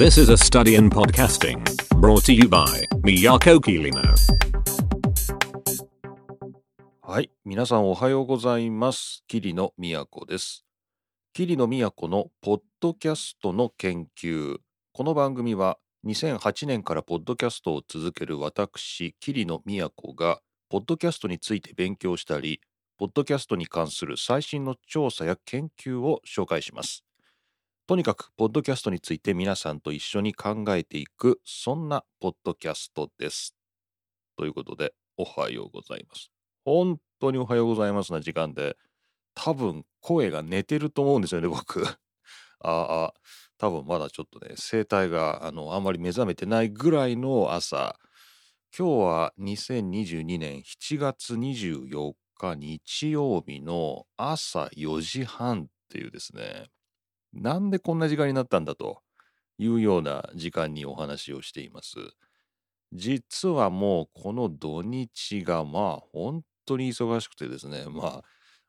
This is a study in podcasting brought to you by Miyako Kirino. はい。皆さんおはようございます。桐野都です。桐野都のポッドキャストの研究。この番組は2008年からポッドキャストを続ける私、桐野都が、ポッドキャストについて勉強したり、ポッドキャストに関する最新の調査や研究を紹介します。とにかく、ポッドキャストについて皆さんと一緒に考えていく、そんなポッドキャストです。ということで、おはようございます。本当におはようございますな時間で、多分声が寝てると思うんですよね、僕。ああ、多分まだちょっとね、声帯があのあんまり目覚めてないぐらいの朝。今日は2022年7月24日日曜日の朝4時半っていうですね、なんでこんな時間になったんだというような時間にお話をしています。実はもうこの土日がまあ本当に忙しくてですね、まあ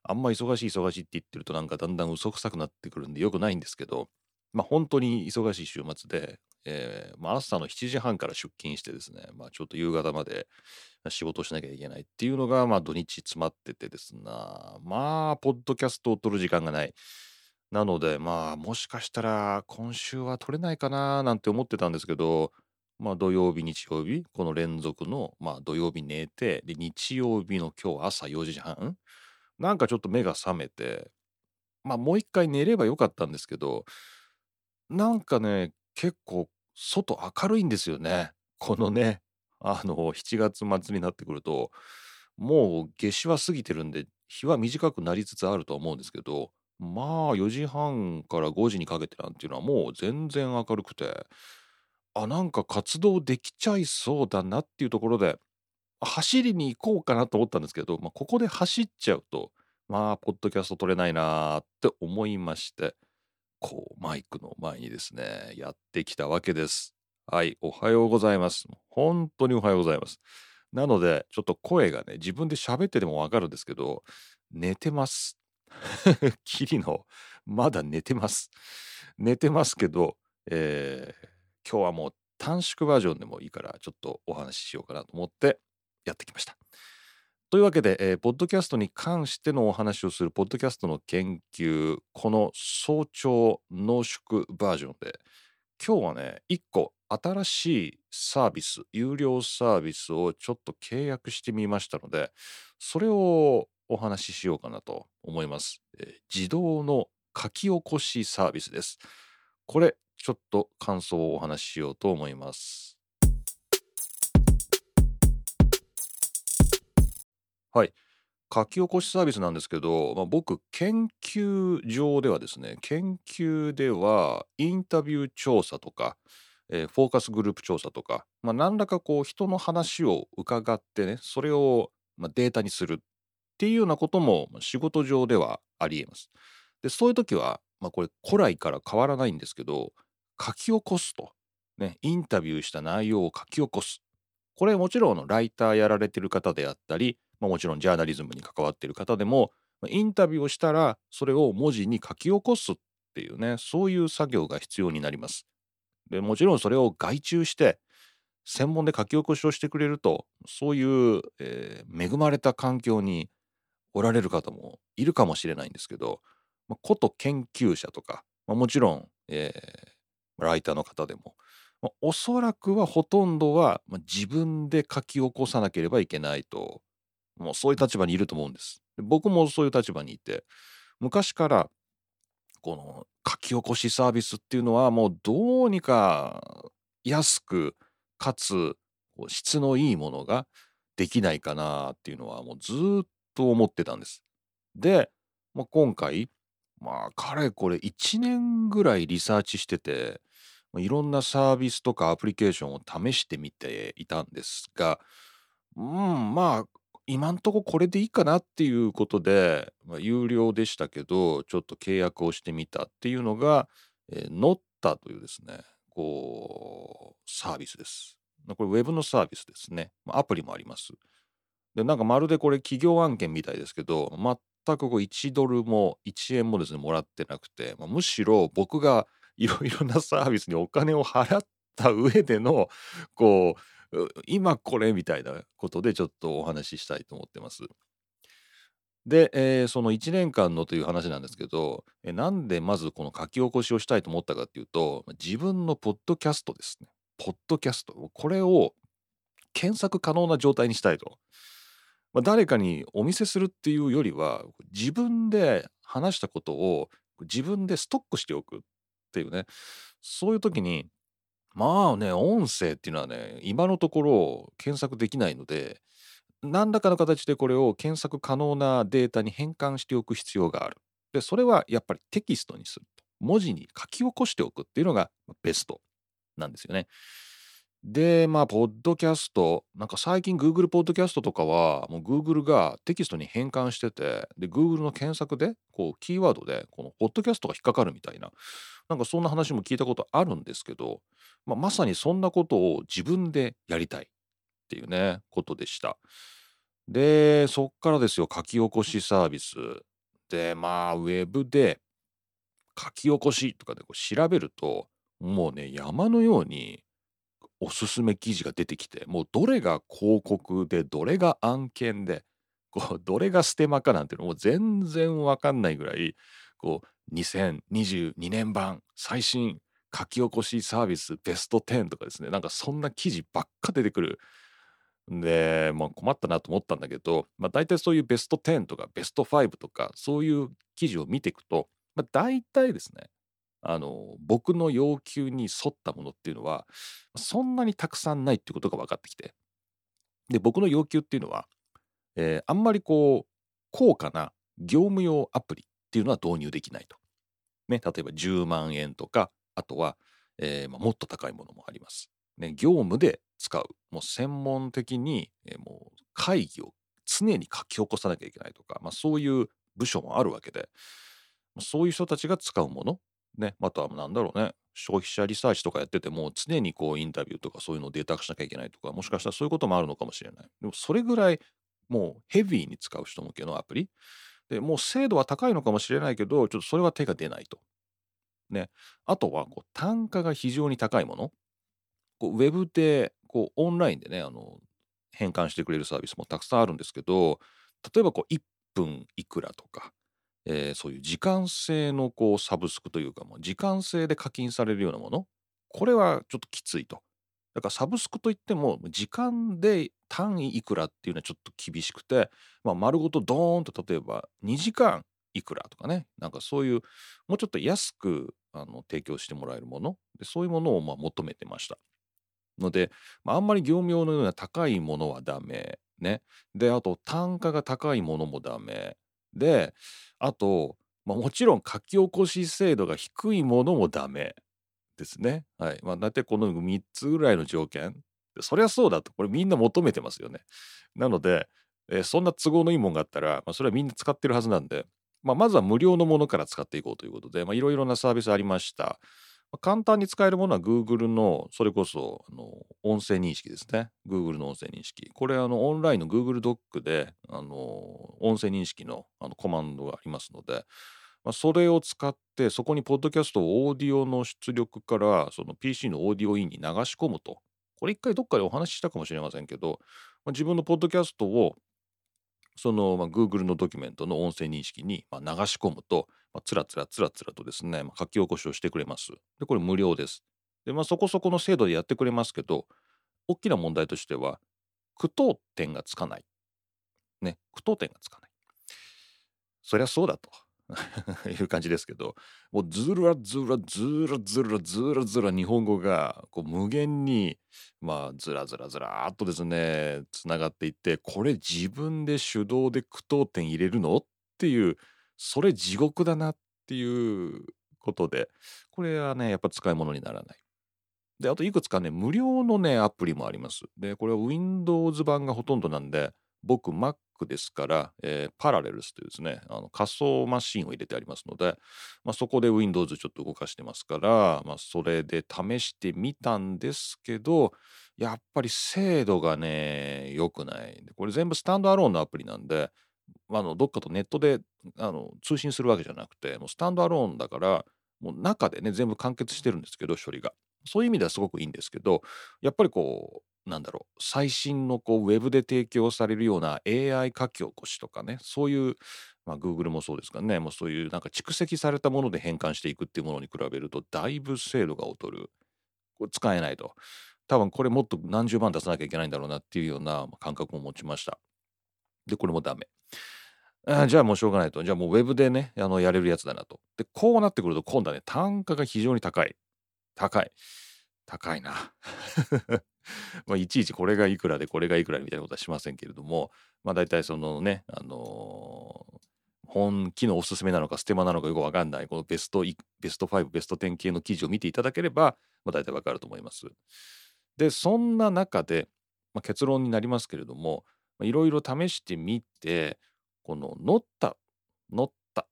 あんま忙しい忙しいって言ってるとなんかだんだん嘘くさくなってくるんでよくないんですけど、まあ本当に忙しい週末で、えーまあ、朝の7時半から出勤してですね、まあちょっと夕方まで仕事しなきゃいけないっていうのがまあ土日詰まっててですな、まあポッドキャストを撮る時間がない。なのでまあもしかしたら今週は撮れないかななんて思ってたんですけど、まあ土曜日、日曜日、この連続の、まあ土曜日寝て、で、日曜日の今日朝4時半、なんかちょっと目が覚めて、まあもう一回寝ればよかったんですけど、なんかね、結構外明るいんですよね。このね、あの、7月末になってくると、もう夏至は過ぎてるんで、日は短くなりつつあるとは思うんですけど、まあ4時半から5時にかけてなんていうのはもう全然明るくて、あ、なんか活動できちゃいそうだなっていうところで、走りに行こうかなと思ったんですけど、まあ、ここで走っちゃうと、まあ、ポッドキャスト撮れないなーって思いまして、こう、マイクの前にですね、やってきたわけです。はい、おはようございます。本当におはようございます。なので、ちょっと声がね、自分で喋っててもわかるんですけど、寝てます。キリの、まだ寝てます。寝てますけど、えー今日はもう短縮バージョンでもいいからちょっとお話ししようかなと思ってやってきました。というわけで、えーポッドキャストに関してのお話をするポッドキャストの研究この早朝濃縮バージョンで今日はね一個新しいサービス有料サービスをちょっと契約してみましたのでそれをお話ししようかなと思います。えー自動の書き起こしサービスです。これちょっと感想をお話ししようと思います。はい。書き起こしサービスなんですけど、まあ、僕、研究上ではですね、研究ではインタビュー調査とか、えーフォーカスグループ調査とか、まあ、何らかこう人の話を伺ってね、それをまあデータにするっていうようなことも仕事上ではありえます。で、そういう時は、まあ、これ古来から変わらないんですけど、書き起こすと、ね、インタビューした内容を書き起こす。これもちろんライターやられてる方であったり、まあ、もちろんジャーナリズムに関わってる方でも、インタビューをしたらそれを文字に書き起こすっていうね、そういう作業が必要になります。でもちろんそれを外注して、専門で書き起こしをしてくれると、そういう、えー恵まれた環境におられる方もいるかもしれないんですけど、まあ、こと研究者とか、まあ、もちろん、えーライターの方でも、まあおそらくはほとんどは、まあ自分で書き起こさなければいけないと、もうそういう立場にいると思うんです。で僕もそういう立場にいて、昔からこの書き起こしサービスっていうのはもうどうにか安くかつこう質のいいものができないかなっていうのはもうずーっと思ってたんです。で、まあ、今回まあかれこれ1年ぐらいリサーチしてていろんなサービスとかアプリケーションを試してみていたんですがうんまあ今んとここれでいいかなっていうことで、まあ、有料でしたけどちょっと契約をしてみたっていうのが、えー、ノッタというですねこうサービスです。これウェブのサービスですね。アプリもあります。でなんかまるでこれ企業案件みたいですけど全くこう1ドルも1円もですねもらってなくて、まあむしろ僕がいろいろなサービスにお金を払った上でのこう今これみたいなことでちょっとお話ししたいと思ってます。で、えー、その1年間のという話なんですけど、えなんでまずこの書き起こしをしたいと思ったかっていうと自分のポッドキャストですねポッドキャストこれを検索可能な状態にしたいと。まあ、誰かにお見せするっていうよりは自分で話したことを自分でストックしておくっていうねそういう時にまあね音声っていうのはね今のところ検索できないので何らかの形でこれを検索可能なデータに変換しておく必要がある。でそれはやっぱりテキストにすると文字に書き起こしておくっていうのがベストなんですよね。で、まあ、ポッドキャスト、なんか最近 Google ポッドキャストとかは、もう Google がテキストに変換してて、で、Google の検索で、こう、キーワードで、このポッドキャストが引っかかるみたいな、なんかそんな話も聞いたことあるんですけど、まあ、まさにそんなことを自分でやりたいっていうね、ことでした。で、そっからですよ、書き起こしサービス。で、まあ、ウェブで書き起こしとかでこう調べると、もうね、山のように、おすすめ記事が出てきてもうどれが広告でどれが案件でこう どれがステマかなんていうのも全然わかんないぐらいこう2022年版最新書き起こしサービスベスト10とかですね。なんかそんな記事ばっか出てくるで、まあ、困ったなと思ったんだけど、まあ、大体そういうベスト10とかベスト5とかそういう記事を見ていくと、まあ、大体ですねあの僕の要求に沿ったものっていうのはそんなにたくさんないっていうことが分かってきてで僕の要求っていうのは、えー、あんまりこう高価な業務用アプリっていうのは導入できないと。ね、例えば10万円とかあとは、えーまあ、もっと高いものもあります。ね、業務で使うもう専門的に、えー、もう会議を常に書き起こさなきゃいけないとか、まあ、そういう部署もあるわけでそういう人たちが使うものね、あとは何だろうね、消費者リサーチとかやってても常にこうインタビューとかそういうのをデータ化しなきゃいけないとか、もしかしたらそういうこともあるのかもしれない。でもそれぐらいもうヘビーに使う人向けのアプリ。でもう精度は高いのかもしれないけど、ちょっとそれは手が出ないと。ね。あとはこう単価が非常に高いもの。こうウェブでこうオンラインでね、あの変換してくれるサービスもたくさんあるんですけど、例えばこう1分いくらとか、えー、そういう時間制のこうサブスクというかもう時間制で課金されるようなもの？これはちょっときついと。だからサブスクといっても時間で単位いくらっていうのはちょっと厳しくて、まあ、丸ごとドーンと例えば2時間いくらとかねなんかそういうもうちょっと安くあの提供してもらえるもの？でそういうものをまあ求めてました。ので、まあ、んまり業務用のような高いものはダメね。であと単価が高いものもダメであと、まあ、もちろん書き起こし精度が低いものもダメですね。はい。まあ、大体この3つぐらいの条件。そりゃそうだと。これみんな求めてますよね。なので、えー、そんな都合のいいもんがあったら、まあ、それはみんな使ってるはずなんで、まあ、まずは無料のものから使っていこうということで、いろいろなサービスありました。簡単に使えるものは Google のそれこそあの音声認識ですね。Google の音声認識。これあのオンラインの Google ドックであの音声認識のあのコマンドがありますので、まあ、それを使ってそこにポッドキャストをオーディオの出力からその PC のオーディオインに流し込むと。これ一回どっかでお話ししたかもしれませんけど、まあ、自分のポッドキャストをその、まあ、Google のドキュメントの音声認識に、まあ、流し込むと、まあ、つらつらつらつらとですね、まあ、書き起こしをしてくれます。で、これ無料です。で、まあ、そこそこの精度でやってくれますけど、大きな問題としては、句読点がつかない。ね、句読点がつかない。そりゃそうだと。いう感じですけどもうずらずらずらずらずらずら日本語がこう無限にまあずらずらずらっとですねつながっていってこれ自分で手動で句読点入れるのっていうそれ地獄だなっていうことでこれはねやっぱ使い物にならない。であといくつかね無料のねアプリもあります。でこれは Windows 版がほとんどなんで僕 Mac ですから、えー、パラレルスというですねあの仮想マシンを入れてありますので、まあ、そこで Windows ちょっと動かしてますから、まあ、それで試してみたんですけどやっぱり精度がね良くない。これ全部スタンドアローンのアプリなんであのどっかとネットであの通信するわけじゃなくてもうスタンドアローンだからもう中でね全部完結してるんですけど処理が。そういう意味ではすごくいいんですけどやっぱりこうなんだろう最新のこうウェブで提供されるような AI 書き起こしとかねそういうまあ Google もそうですがねもうそういうなんか蓄積されたもので変換していくっていうものに比べるとだいぶ精度が劣るこれ使えないと多分これもっと何十万出さなきゃいけないんだろうなっていうような感覚を持ちましたでこれもダメあじゃあもうしょうがないと。じゃあもうウェブでね、あのやれるやつだなと。で、こうなってくると今度はね、単価が非常に高い。高い。高いな。まあ、いちいちこれがいくらでこれがいくらみたいなことはしませんけれども、まあ大体そのね、あのー、本気のおすすめなのかステマなのかよくわかんない、このベスト、ベスト5、ベスト10系の記事を見ていただければ、まあ大体わかると思います。で、そんな中で、まあ、結論になりますけれども、いろいろ試してみて、このノッタ、ノッタ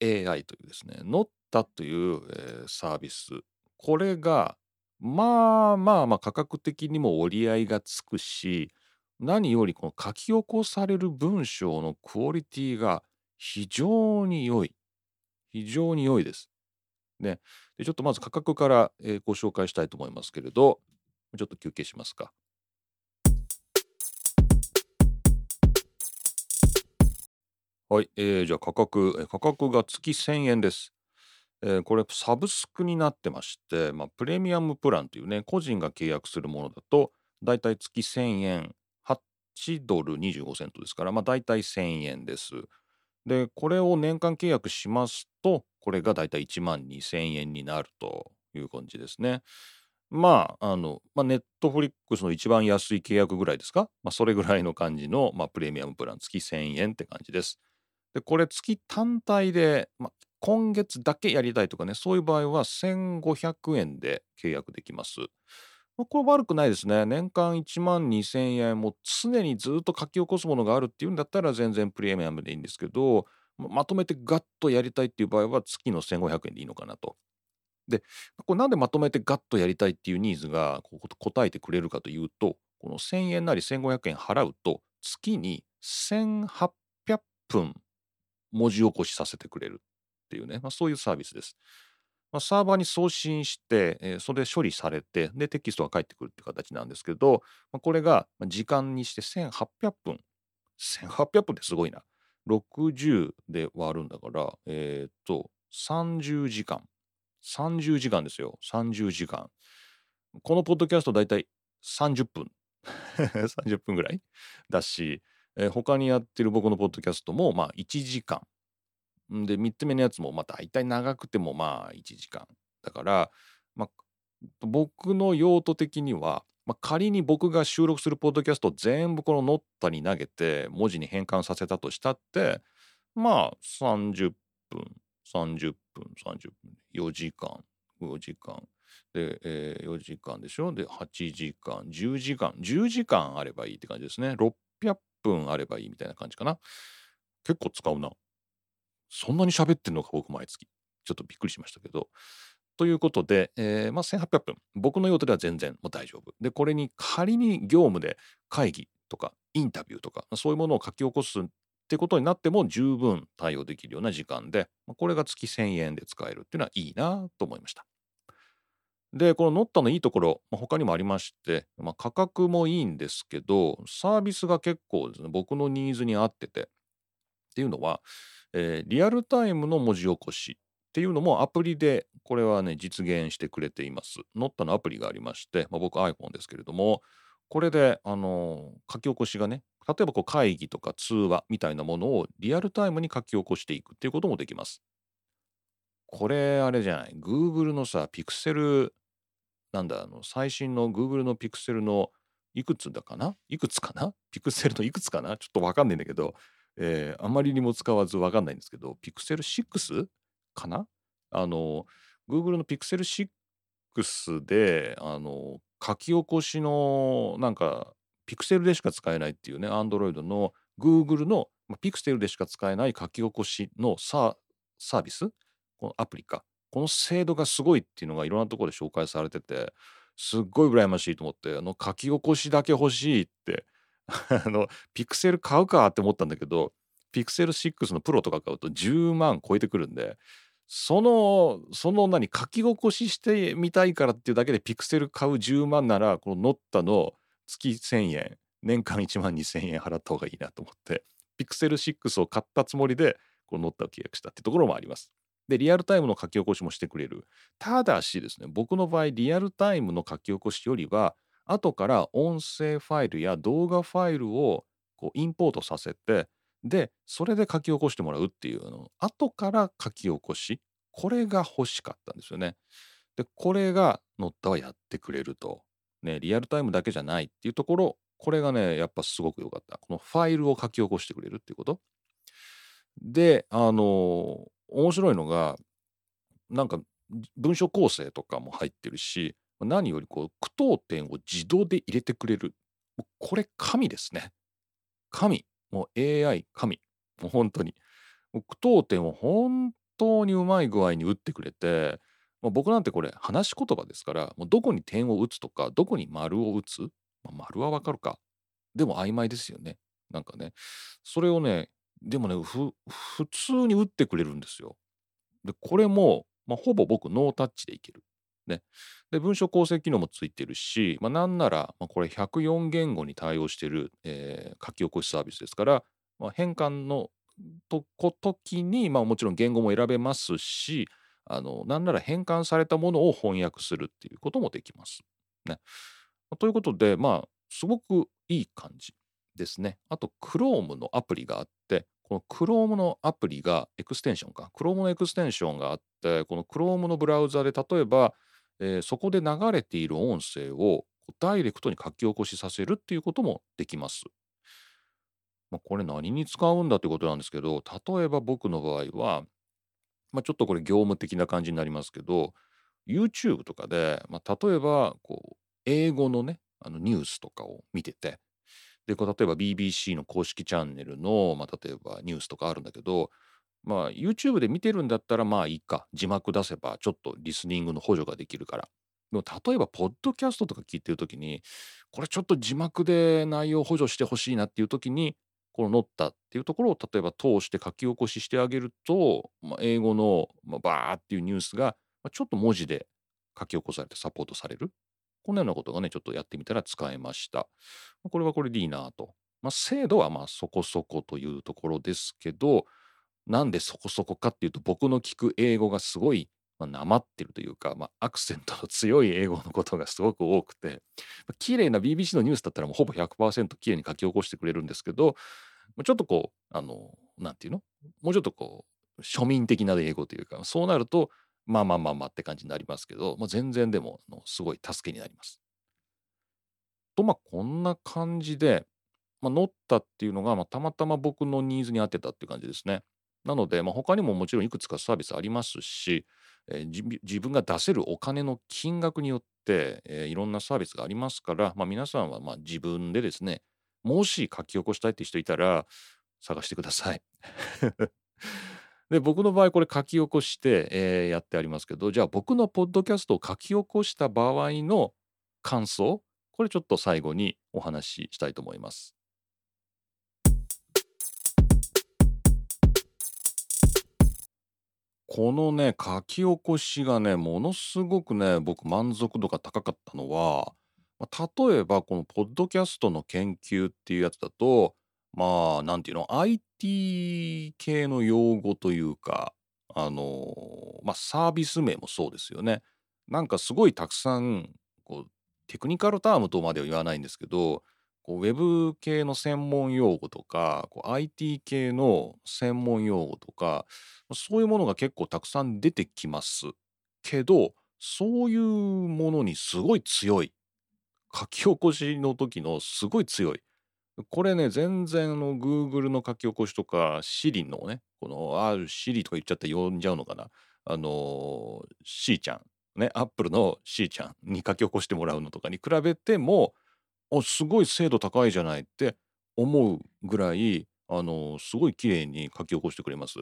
.ai というですね、ノッタという、えー、サービス、これがまあまあまあ価格的にも折り合いがつくし、何よりこの書き起こされる文章のクオリティが非常に良い。非常に良いです。ね。でちょっとまず価格から、えー、ご紹介したいと思いますけれど、ちょっと休憩しますか。はい、えー、じゃあ価格、価格が月1000円です。えー、これサブスクになってまして、まあ、プレミアムプランというね、個人が契約するものだと、だいたい月1000円、8ドル25セントですから、まあ、だいたい1000円です。で、これを年間契約しますと、これがだいたい1万2000円になるという感じですね。まあ、あの、まあ、ネットフリックスの一番安い契約ぐらいですか？まあ、それぐらいの感じの、まあ、プレミアムプラン、月1000円って感じです。で、これ月単体で、まあ、今月だけやりたいとかね、そういう場合は1500円で契約できます。これ悪くないですね。年間1万2000円、も常にずっと書き起こすものがあるっていうんだったら全然プレミアムでいいんですけど、まとめてガッとやりたいっていう場合は月の1500円でいいのかなと。で、これなんでまとめてガッとやりたいっていうニーズが答えてくれるかというと、この1000円なり1500円払うと月に1800分文字起こしさせてくれるっていうね、まあ、そういうサービスです。まあ、サーバーに送信して、えー、それで処理されて、で、テキストが返ってくるって形なんですけど、まあ、これが時間にして1800分。1800分ってすごいな。60で割るんだから、えっ、と、30時間。30時間ですよ。30時間。このポッドキャストだいたい30分。30分ぐらいだし、えー、他にやってる僕のポッドキャストもまあ1時間。で、3つ目のやつもまあ大体長くてもまあ1時間。だから、まあ、僕の用途的には、まあ、仮に僕が収録するポッドキャスト全部このノッタに投げて文字に変換させたとしたってまあ30分30分30分4時間5時間で、えー、4時間でしょ？で8時間10時間10時間あればいいって感じですね600分あればいいみたいな感じかな。結構使うな。そんなに喋ってんのか、僕毎月。ちょっとびっくりしましたけど。ということで、えー、まあ、1800分。僕の用途では全然もう大丈夫。で、これに仮に業務で会議とかインタビューとか、そういうものを書き起こすってことになっても十分対応できるような時間で、これが月1000円で使えるっていうのはいいなと思いました。で、このノッタのいいところ、まあ、他にもありまして、まあ、価格もいいんですけど、サービスが結構ですね、僕のニーズに合ってて、っていうのは、えー、リアルタイムの文字起こしっていうのもアプリでこれはね実現してくれています。ノッタのアプリがありまして、まあ、僕 iPhone ですけれどもこれで、あのー、書き起こしがね例えばこう会議とか通話みたいなものをリアルタイムに書き起こしていくっていうこともできます。これあれじゃない Google のさピクセルなんだ、あの、最新の Google の Pixel のいくつだかないくつかなピクセルのいくつかなちょっとわかんないんだけど、えー、あまりにも使わずわかんないんですけど、Pixel 6かな？あの、Google の Pixel 6で、あの、書き起こしの、なんか、Pixel でしか使えないっていうね、Android の Google の、ま Pixel でしか使えない書き起こしのサービス？このアプリか。この精度がすごいっていうのがいろんなところで紹介されててすっごい羨ましいと思ってあの書き起こしだけ欲しいって あのピクセル買うかって思ったんだけどピクセル6のプロとか買うと10万超えてくるんでそのその何書き起こししてみたいからっていうだけでピクセル買う10万ならこのノッタの月1000円年間1万2000円払った方がいいなと思ってピクセル6を買ったつもりでこのノッタを契約したってところもあります。でリアルタイムの書き起こしもしてくれるただしですね僕の場合リアルタイムの書き起こしよりは後から音声ファイルや動画ファイルをこうインポートさせてでそれで書き起こしてもらうっていうの後から書き起こしこれが欲しかったんですよね。でこれがノッタはやってくれると。ねリアルタイムだけじゃないっていうところこれがねやっぱすごく良かった。このファイルを書き起こしてくれるっていうこと。であの面白いのがなんか文章構成とかも入ってるし何よりこう句読点を自動で入れてくれる。これ神ですね。神。もう AI 神。もう本当に。句読点を本当にうまい具合に打ってくれて、僕なんてこれ話し言葉ですからもうどこに点を打つとかどこに丸を打つ、まあ、丸はわかるか。でも曖昧ですよね。なんかね。それをねでもね普通に打ってくれるんですよ。でこれも、まあ、ほぼ僕ノータッチでいける。ね、で文章構成機能もついてるし、まあ、なんなら、まあ、これ104言語に対応してる、えー、書き起こしサービスですから、まあ、変換のと時に、まあ、もちろん言語も選べますしあのなんなら変換されたものを翻訳するっていうこともできます。ね、ということでまあすごくいい感じですね。あと Chrome のアプリがあってこの Chrome のアプリがエクステンションか Chrome のエクステンションがあってこの Chrome のブラウザで例えば、えー、そこで流れている音声をダイレクトに書き起こしさせるっていうこともできます。まあ、これ何に使うんだってことなんですけど例えば僕の場合はまあ、ちょっとこれ業務的な感じになりますけど YouTube とかで、まあ、例えばこう英語のねあのニュースとかを見ててでこう例えば BBC の公式チャンネルの、まあ、例えばニュースとかあるんだけど、まあ、YouTube で見てるんだったらまあいいか字幕出せばちょっとリスニングの補助ができるから。でも例えばポッドキャストとか聞いてる時にこれちょっと字幕で内容補助してほしいなっていう時にこの乗ったっていうところを例えば通して書き起こししてあげると、まあ、英語の、まあ、バーっていうニュースが、ちょっと文字で書き起こされてサポートされる。こんなようなことがね、ちょっとやってみたら使えました。これはこれでいいなと。まあ、精度はまあそこそこというところですけど、なんでそこそこかっていうと、僕の聞く英語がすごい、まあ、なまってるというか、まあ、アクセントの強い英語のことがすごく多くて、まあ、綺麗な BBC のニュースだったらもうほぼ100%綺麗に書き起こしてくれるんですけど、まあちょっとこう、あの、なんていうのもうちょっとこう、庶民的な英語というか、そうなると、まあまあまあまあって感じになりますけど、まあ、全然でもあのすごい助けになります。とまあこんな感じで、まあ、乗ったっていうのが、まあ、たまたま僕のニーズに合ってたっていう感じですね。なので、まあ、他にももちろんいくつかサービスありますし、えー、自分が出せるお金の金額によって、えー、いろんなサービスがありますから、まあ、皆さんはまあ自分でですねもし書き起こしたいって人いたら探してください。で僕の場合これ書き起こして、えー、やってありますけどじゃあ僕のポッドキャストを書き起こした場合の感想これちょっと最後にお話ししたいと思います。このね書き起こしがねものすごくね僕満足度が高かったのは例えばこのポッドキャストの研究っていうやつだとまあなんていうの IT 系の用語というかあのまあサービス名もそうですよね。なんかすごいたくさんこうテクニカルタームとまでは言わないんですけどこうウェブ系の専門用語とかこう IT 系の専門用語とかそういうものが結構たくさん出てきますけどそういうものにすごい強い書き起こしの時のすごい強い。これね、全然あの Google の書き起こしとか Siri のね、この、あ、Siri とか言っちゃって呼んじゃうのかな。あの、C ちゃん、ね、Apple の C ちゃんに書き起こしてもらうのとかに比べても、すごい精度高いじゃないって思うぐらい、あの、すごい綺麗に書き起こしてくれます。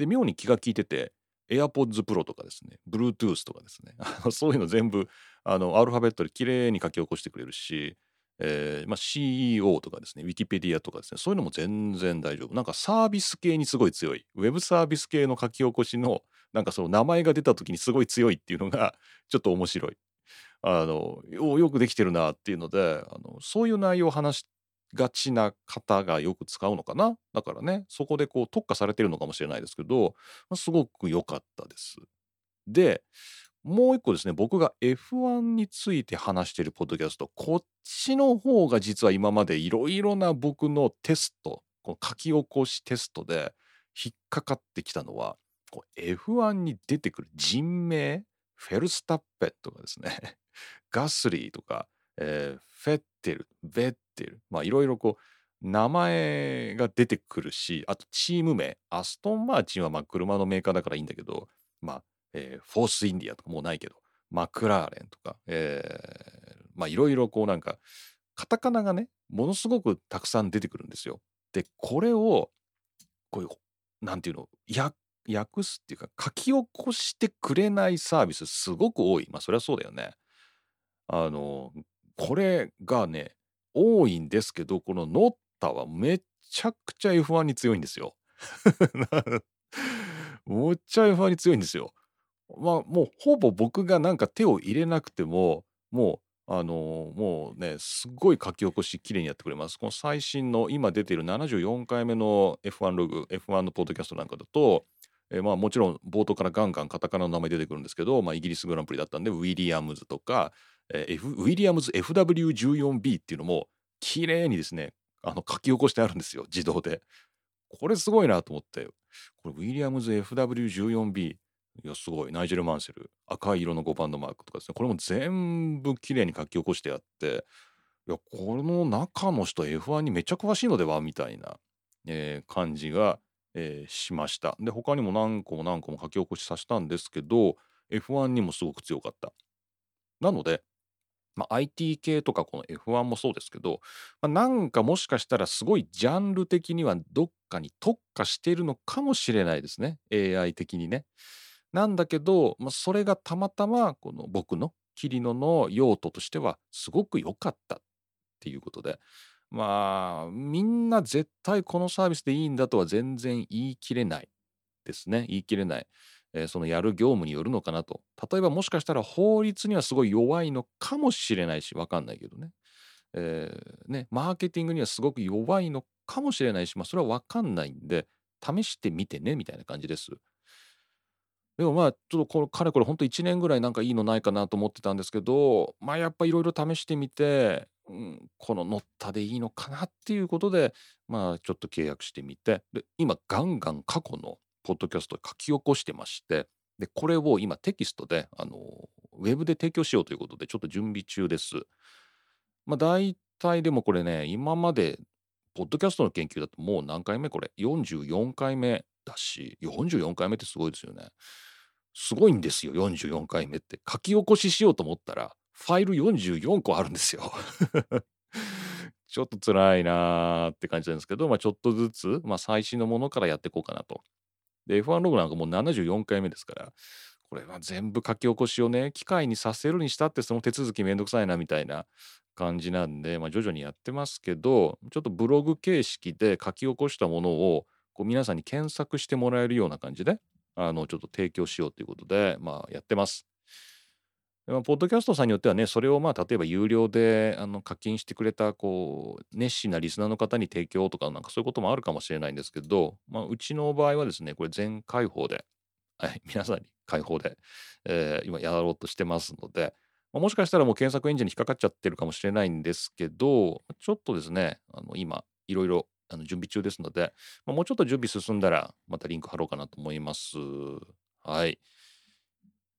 で、妙に気が利いてて、AirPods Pro とかですね、Bluetooth とかですね、そういうの全部あのアルファベットで綺麗に書き起こしてくれるし、えーまあ、CEO とかですね、Wikipedia とかですね、そういうのも全然大丈夫。なんかサービス系にすごい強い。ウェブサービス系の書き起こしのなんかその名前が出た時にすごい強いっていうのが ちょっと面白い。あのよくできてるなっていうのであのそういう内容を話しがちな方がよく使うのかな？だからねそこでこう特化されてるのかもしれないですけど、まあすごく良かったです。でもう一個ですね僕が F1 について話してるポッドキャストこっちの方が実は今までいろいろな僕のテストこの書き起こしテストで引っかかってきたのはこう F1 に出てくる人名フェルスタッペとかですね ガスリーとか、えー、フェッテルベッテルまあいろいろこう名前が出てくるしあとチーム名アストン・マーチンはまあ車のメーカーだからいいんだけどまあ、えー、フォース・インディアとかもうないけどマクラーレンとか、え、まあいろいろこうなんかカタカナがねものすごくたくさん出てくるんですよ。でこれをこういうなんていうの訳すっていうか書き起こしてくれないサービスすごく多いまあそりゃそうだよね。あのこれがね多いんですけどこのノッタはめちゃくちゃ F1 に強いんですよ。むっちゃ F1 に強いんですよ。まあもうほぼ僕がなんか手を入れなくてももうあのもうねすごい書き起こしきれいにやってくれます。この最新の今出てる74回目の F1 ログ F1 のポッドキャストなんかだとえ、まあもちろん冒頭からガンガンカタカナの名前出てくるんですけど、まあ、イギリスグランプリだったんでウィリアムズとか、えー、F、ウィリアムズ FW14B っていうのも綺麗にですねあの書き起こしてあるんですよ自動で。これすごいなと思ってこれウィリアムズ FW14B いやすごいナイジェル・マンセル赤い色の5番のマークとかですねこれも全部綺麗に書き起こしてあっていやこの中の人 F1 にめっちゃ詳しいのではみたいな、えー、感じがえー、しました。で他にも何個も何個も書き起こしさせたんですけど F1 にもすごく強かった。なので、まあ、IT 系とかこの F1 もそうですけど、まあ、なんかもしかしたらすごいジャンル的にはどっかに特化しているのかもしれないですね AI 的にね。なんだけど、まあ、それがたまたまこの僕の桐野の用途としてはすごく良かったっていうことでまあ、みんな絶対このサービスでいいんだとは全然言い切れないですね。言い切れない。えー、そのやる業務によるのかなと。例えばもしかしたら法律にはすごい弱いのかもしれないし、わかんないけどね。えー、ね、マーケティングにはすごく弱いのかもしれないし、まあそれはわかんないんで、試してみてね、みたいな感じです。でもまあちょっとこのかれこれほんと1年ぐらいなんかいいのないかなと思ってたんですけどまあやっぱいろいろ試してみてうん、この乗ったでいいのかなっていうことで、まあちょっと契約してみて、で、今ガンガン過去のポッドキャスト書き起こしてまして、で、これを今テキストで、あの、ウェブで提供しようということで、ちょっと準備中です。まあ大体でもこれね、今まで、ポッドキャストの研究だともう何回目これ ?44 回目だし、44回目ってすごいですよね。すごいんですよ、44回目って。書き起こししようと思ったら、ファイル44個あるんですよ ちょっと辛いなーって感じなんですけど、まあ、ちょっとずつ、まあ、最新のものからやっていこうかなと。で、F1 ログなんかもう74回目ですから、これは全部書き起こしをね、機械にさせるにしたってその手続きめんどくさいなみたいな感じなんで、まあ、徐々にやってますけど、ちょっとブログ形式で書き起こしたものをこう皆さんに検索してもらえるような感じで、あの、ちょっと提供しようということで、まあ、やってます。まあポッドキャストさんによってはね、それをまあ例えば有料であの課金してくれたこう熱心なリスナーの方に提供とかなんかそういうこともあるかもしれないんですけど、まあ、うちの場合はですね、これ全開放で、はい、皆さんに開放で、えー、今やろうとしてますので、まあ、もしかしたらもう検索エンジンに引っかかっちゃってるかもしれないんですけど、ちょっとですね、あの今いろいろあの準備中ですので、まあ、もうちょっと準備進んだらまたリンク貼ろうかなと思います。はい。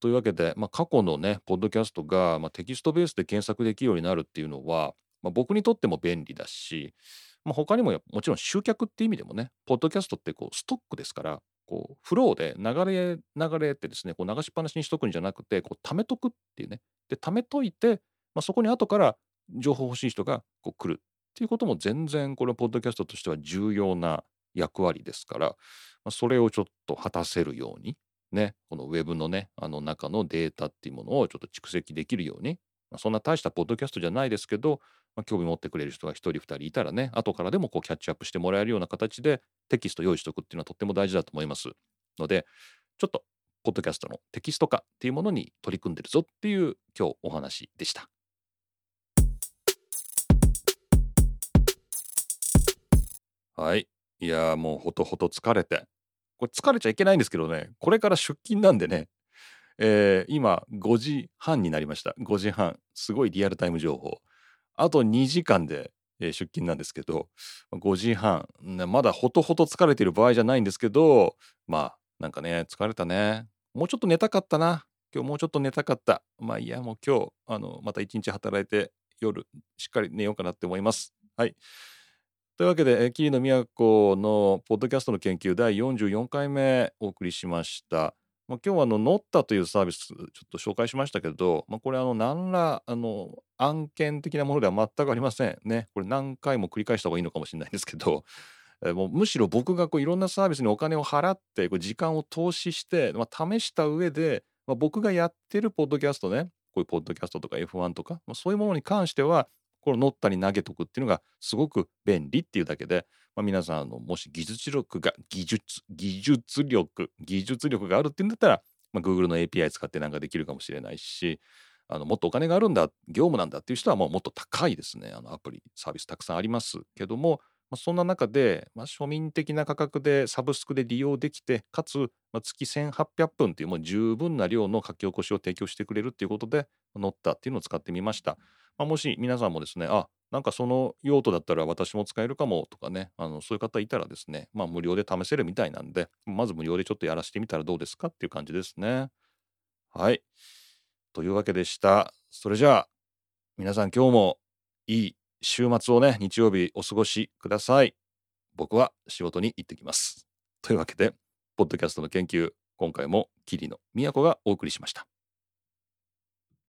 というわけで、まあ、過去のね、ポッドキャストが、まあ、テキストベースで検索できるようになるっていうのは、まあ、僕にとっても便利だし、まあ、他にももちろん集客って意味でもね、ポッドキャストってこうストックですから、こうフローで流れ流れってですね、こう流しっぱなしにしとくんじゃなくて、こう貯めとくっていうね。で、貯めといて、まあ、そこに後から情報欲しい人がこう来るっていうことも全然これポッドキャストとしては重要な役割ですから、まあ、それをちょっと果たせるようにね、このウェブのね、あの中のデータっていうものをちょっと蓄積できるように、まあ、そんな大したポッドキャストじゃないですけど、まあ、興味持ってくれる人が1人2人いたらね、後からでもこうキャッチアップしてもらえるような形でテキスト用意しておくっていうのはとっても大事だと思います。ので、ちょっとポッドキャストのテキスト化っていうものに取り組んでるぞっていう今日お話でした。はい。いやもうほとほと疲れて。これ疲れちゃいけないんですけどね、これから出勤なんでね、えー、今5時半になりました。5時半。すごいリアルタイム情報。あと2時間で、出勤なんですけど、5時半、まだほとほと疲れてる場合じゃないんですけど、まあ、なんかね、疲れたね。もうちょっと寝たかったな。今日もうちょっと寝たかった。まあいや、もう今日、あの、また一日働いて、夜、しっかり寝ようかなって思います。はい。というわけで、桐野都のポッドキャストの研究第44回目お送りしました。まあ、今日はあのノッタというサービスちょっと紹介しましたけど、まあ、これあの何らあの案件的なものでは全くありませんね。これ何回も繰り返した方がいいのかもしれないんですけど、もうむしろ僕がこういろんなサービスにお金を払ってこう時間を投資して、まあ、試した上で、まあ、僕がやってるポッドキャストねこういうポッドキャストとか F1 とか、まあ、そういうものに関してはこのノッタに投げとくっていうのがすごく便利っていうだけで、まあ、皆さんのもし技術力が技術技術力技術力があるっていうんだったら、まあ、Google の API 使ってなんかできるかもしれないしあのもっとお金があるんだ業務なんだっていう人はもうもっと高いですねあのアプリサービスたくさんありますけども、まあ、そんな中で、まあ、庶民的な価格でサブスクで利用できてかつ、まあ、月1800分っていうもう十分な量の書き起こしを提供してくれるっていうことで乗ったっていうのを使ってみました。まあ、もし皆さんもですね、あ、なんかその用途だったら私も使えるかもとかね、あのそういう方いたらですね、まあ無料で試せるみたいなんで、まず無料でちょっとやらせてみたらどうですかっていう感じですね。はい。というわけでした。それじゃあ、皆さん今日もいい週末をね、日曜日お過ごしください。僕は仕事に行ってきます。というわけで、ポッドキャストの研究、今回も桐野都がお送りしました。